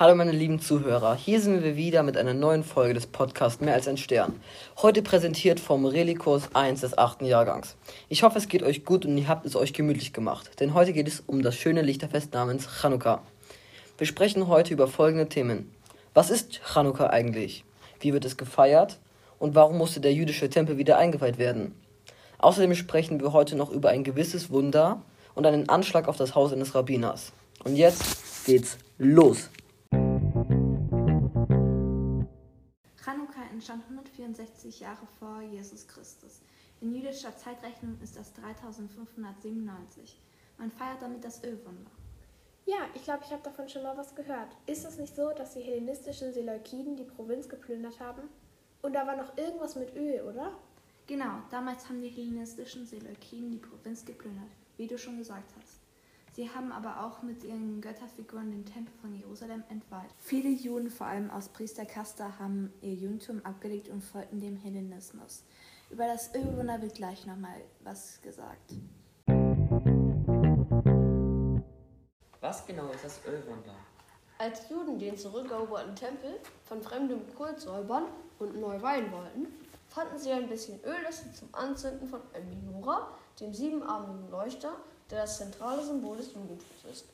Hallo meine lieben Zuhörer, hier sind wir wieder mit einer neuen Folge des Podcasts Mehr als ein Stern. Heute präsentiert vom Relikurs 1 des 8. Jahrgangs. Ich hoffe, es geht euch gut und ihr habt es euch gemütlich gemacht, denn heute geht es um das schöne Lichterfest namens Chanukka. Wir sprechen heute über folgende Themen. Was ist Chanukka eigentlich? Wie wird es gefeiert? Und warum musste der jüdische Tempel wieder eingeweiht werden? Außerdem sprechen wir heute noch über ein gewisses Wunder und einen Anschlag auf das Haus eines Rabbiners. Und jetzt geht's los! Entstand 164 Jahre vor Jesus Christus. In jüdischer Zeitrechnung ist das 3597. Man feiert damit das Ölwunder. Ja, ich glaube, ich habe davon schon mal was gehört. Ist es nicht so, dass die hellenistischen Seleukiden die Provinz geplündert haben? Und da war noch irgendwas mit Öl, oder? Genau, damals haben die hellenistischen Seleukiden die Provinz geplündert, wie du schon gesagt hast. Sie haben aber auch mit ihren Götterfiguren den Tempel von Jerusalem entweiht. Viele Juden, vor allem aus Priesterkaste, haben ihr Judentum abgelegt und folgten dem Hellenismus. Über das Ölwunder wird gleich nochmal was gesagt. Was genau ist das Ölwunder? Als Juden den zurückeroberten Tempel von fremdem Kult säubern und neu weihen wollten, fanden sie ein bisschen Öl, das sie zum Anzünden von Minora, dem siebenarmigen Leuchter, der das zentrale Symbol des Judentums ist.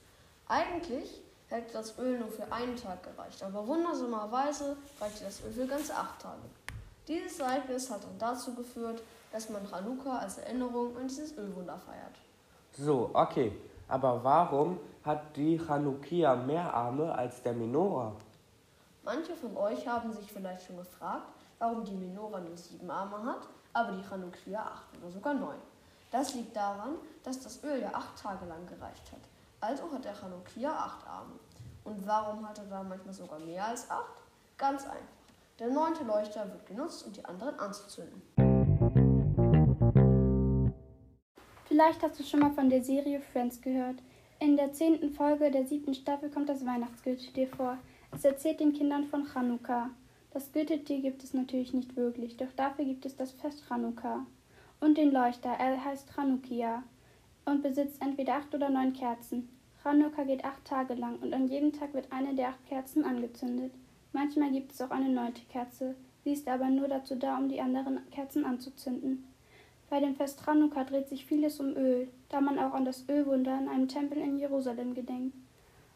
Eigentlich hätte das Öl nur für einen Tag gereicht, aber wundersamerweise reichte das Öl für ganze acht Tage. Dieses Ereignis hat dann dazu geführt, dass man Chanukka als Erinnerung an dieses Ölwunder feiert. So, okay. Aber warum hat die Chanukia mehr Arme als der Menora? Manche von euch haben sich vielleicht schon gefragt, warum die Menora nur sieben Arme hat, aber die Chanukia acht oder sogar neun. Das liegt daran, dass das Öl ja acht Tage lang gereicht hat. Also hat der Chanukia acht Arme. Und warum hat er da manchmal sogar mehr als acht? Ganz einfach. Der neunte Leuchter wird genutzt, um die anderen anzuzünden. Vielleicht hast du schon mal von der Serie Friends gehört. In der zehnten Folge der siebten Staffel kommt das Weihnachtsgürteltier vor. Es erzählt den Kindern von Chanukka. Das Gürteltier gibt es natürlich nicht wirklich, doch dafür gibt es das Fest Chanukka und den Leuchter. Er heißt Chanukia und besitzt entweder acht oder neun Kerzen. Chanukka geht acht Tage lang und an jedem Tag wird eine der acht Kerzen angezündet. Manchmal gibt es auch eine neunte Kerze. Sie ist aber nur dazu da, um die anderen Kerzen anzuzünden. Bei dem Fest Chanukka dreht sich vieles um Öl, da man auch an das Ölwunder in einem Tempel in Jerusalem gedenkt.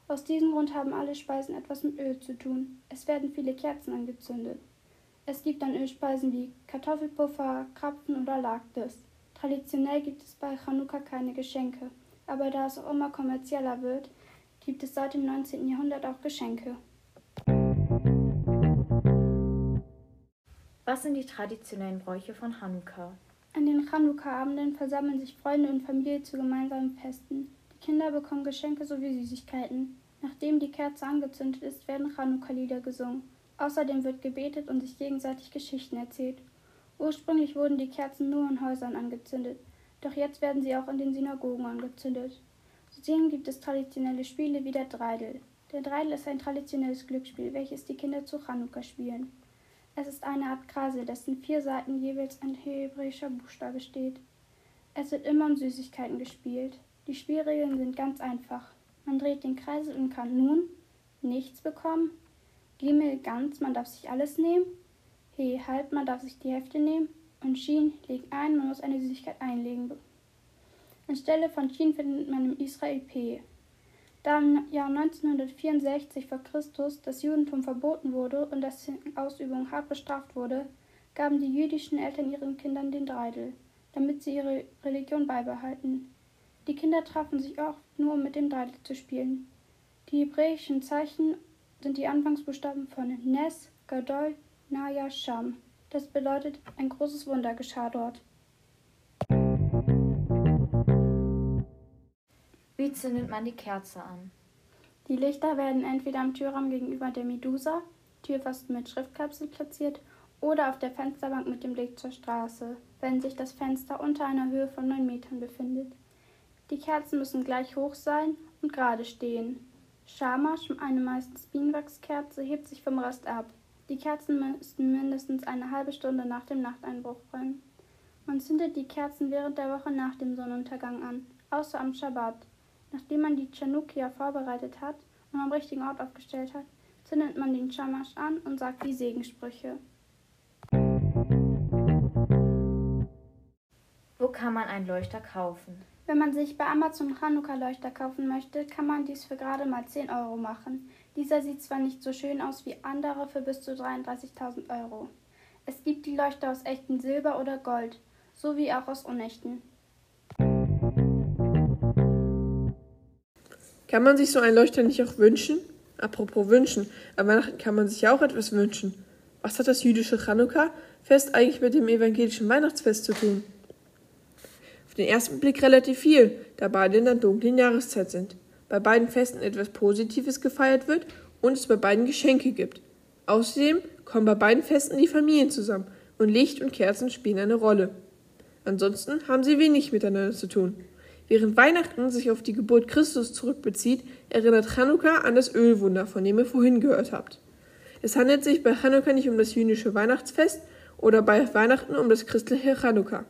Aus diesem Grund haben alle Speisen etwas mit Öl zu tun. Es werden viele Kerzen angezündet. Es gibt dann Ölspeisen wie Kartoffelpuffer, Krapfen oder Lagdes. Traditionell gibt es bei Chanukka keine Geschenke, aber da es auch immer kommerzieller wird, gibt es seit dem 19. Jahrhundert auch Geschenke. Was sind die traditionellen Bräuche von Chanukka? An den Chanukka-Abenden versammeln sich Freunde und Familie zu gemeinsamen Festen. Die Kinder bekommen Geschenke sowie Süßigkeiten. Nachdem die Kerze angezündet ist, werden Chanukka-Lieder gesungen. Außerdem wird gebetet und sich gegenseitig Geschichten erzählt. Ursprünglich wurden die Kerzen nur in Häusern angezündet, doch jetzt werden sie auch in den Synagogen angezündet. Zudem gibt es traditionelle Spiele wie der Dreidel. Der Dreidel ist ein traditionelles Glücksspiel, welches die Kinder zu Chanukka spielen. Es ist eine Art Kreisel, dessen vier Seiten jeweils ein hebräischer Buchstabe steht. Es wird immer um Süßigkeiten gespielt. Die Spielregeln sind ganz einfach. Man dreht den Kreisel und kann nun nichts bekommen, Gimel ganz, man darf sich alles nehmen. He halb, man darf sich die Hälfte nehmen. Und Shin leg ein, man muss eine Süßigkeit einlegen. Anstelle von Shin findet man im Israel P. Da im Jahr 1964 vor Christus das Judentum verboten wurde und das Ausübung hart bestraft wurde, gaben die jüdischen Eltern ihren Kindern den Dreidel, damit sie ihre Religion beibehalten. Die Kinder trafen sich oft nur, um mit dem Dreidel zu spielen. Die hebräischen Zeichen sind die Anfangsbuchstaben von Nes, Gadol, Naya, Sham. Das bedeutet, ein großes Wunder geschah dort. Wie zündet man die Kerze an? Die Lichter werden entweder am Türrahmen gegenüber der Medusa, Türpfosten mit Schriftkapsel platziert, oder auf der Fensterbank mit dem Blick zur Straße, wenn sich das Fenster unter einer Höhe von 9 Metern befindet. Die Kerzen müssen gleich hoch sein und gerade stehen. Schamasch, eine meistens Bienenwachskerze, hebt sich vom Rest ab. Die Kerzen müssten mindestens eine halbe Stunde nach dem Nachteinbruch brennen. Man zündet die Kerzen während der Woche nach dem Sonnenuntergang an, außer am Schabbat. Nachdem man die Chanukia vorbereitet hat und am richtigen Ort aufgestellt hat, zündet man den Schamasch an und sagt die Segensprüche. Wo kann man einen Leuchter kaufen? Wenn man sich bei Amazon Chanukka-Leuchter kaufen möchte, kann man dies für gerade mal 10 Euro machen. Dieser sieht zwar nicht so schön aus wie andere für bis zu 33.000 Euro. Es gibt die Leuchter aus echtem Silber oder Gold, sowie auch aus unechten. Kann man sich so einen Leuchter nicht auch wünschen? Apropos wünschen, an Weihnachten kann man sich ja auch etwas wünschen. Was hat das jüdische Chanukka-Fest eigentlich mit dem evangelischen Weihnachtsfest zu tun? Den ersten Blick relativ viel, da beide in der dunklen Jahreszeit sind. Bei beiden Festen etwas Positives gefeiert wird und es bei beiden Geschenke gibt. Außerdem kommen bei beiden Festen die Familien zusammen und Licht und Kerzen spielen eine Rolle. Ansonsten haben sie wenig miteinander zu tun. Während Weihnachten sich auf die Geburt Christus zurückbezieht, erinnert Chanukka an das Ölwunder, von dem ihr vorhin gehört habt. Es handelt sich bei Chanukka nicht um das jüdische Weihnachtsfest oder bei Weihnachten um das christliche Chanukka.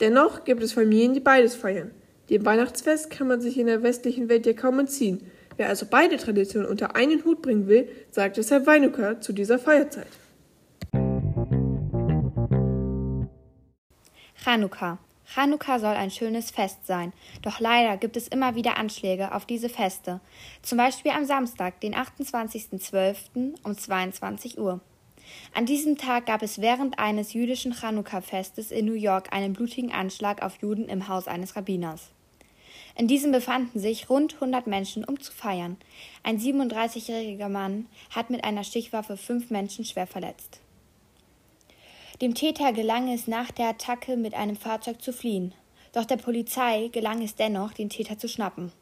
Dennoch gibt es Familien, die beides feiern. Dem Weihnachtsfest kann man sich in der westlichen Welt ja kaum entziehen. Wer also beide Traditionen unter einen Hut bringen will, sagt deshalb Weinuka zu dieser Feierzeit. Chanukka. Chanukka soll ein schönes Fest sein, doch leider gibt es immer wieder Anschläge auf diese Feste, zum Beispiel am Samstag, den 28.12. um 22 Uhr. An diesem Tag gab es während eines jüdischen Chanukka-Festes in New York einen blutigen Anschlag auf Juden im Haus eines Rabbiners. In diesem befanden sich rund 100 Menschen, um zu feiern. Ein 37-jähriger Mann hat mit einer Stichwaffe fünf Menschen schwer verletzt. Dem Täter gelang es nach der Attacke mit einem Fahrzeug zu fliehen. Doch der Polizei gelang es dennoch, den Täter zu schnappen.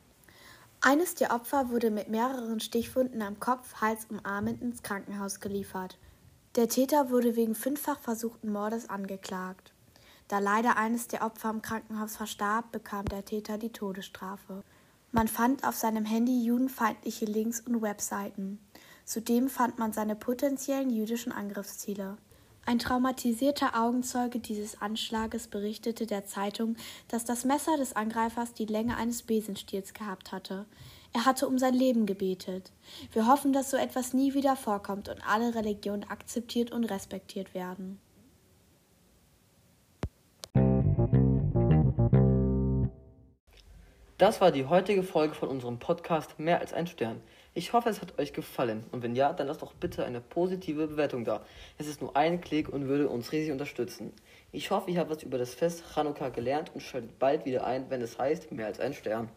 Eines der Opfer wurde mit mehreren Stichwunden am Kopf, Hals und Armen ins Krankenhaus geliefert. Der Täter wurde wegen fünffach versuchten Mordes angeklagt. Da leider eines der Opfer im Krankenhaus verstarb, bekam der Täter die Todesstrafe. Man fand auf seinem Handy judenfeindliche Links und Webseiten. Zudem fand man seine potenziellen jüdischen Angriffsziele. Ein traumatisierter Augenzeuge dieses Anschlages berichtete der Zeitung, dass das Messer des Angreifers die Länge eines Besenstiels gehabt hatte. Er hatte um sein Leben gebetet. Wir hoffen, dass so etwas nie wieder vorkommt und alle Religionen akzeptiert und respektiert werden. Das war die heutige Folge von unserem Podcast Mehr als ein Stern. Ich hoffe, es hat euch gefallen und wenn ja, dann lasst doch bitte eine positive Bewertung da. Es ist nur ein Klick und würde uns riesig unterstützen. Ich hoffe, ihr habt was über das Fest Chanukka gelernt und schaltet bald wieder ein, wenn es heißt Mehr als ein Stern.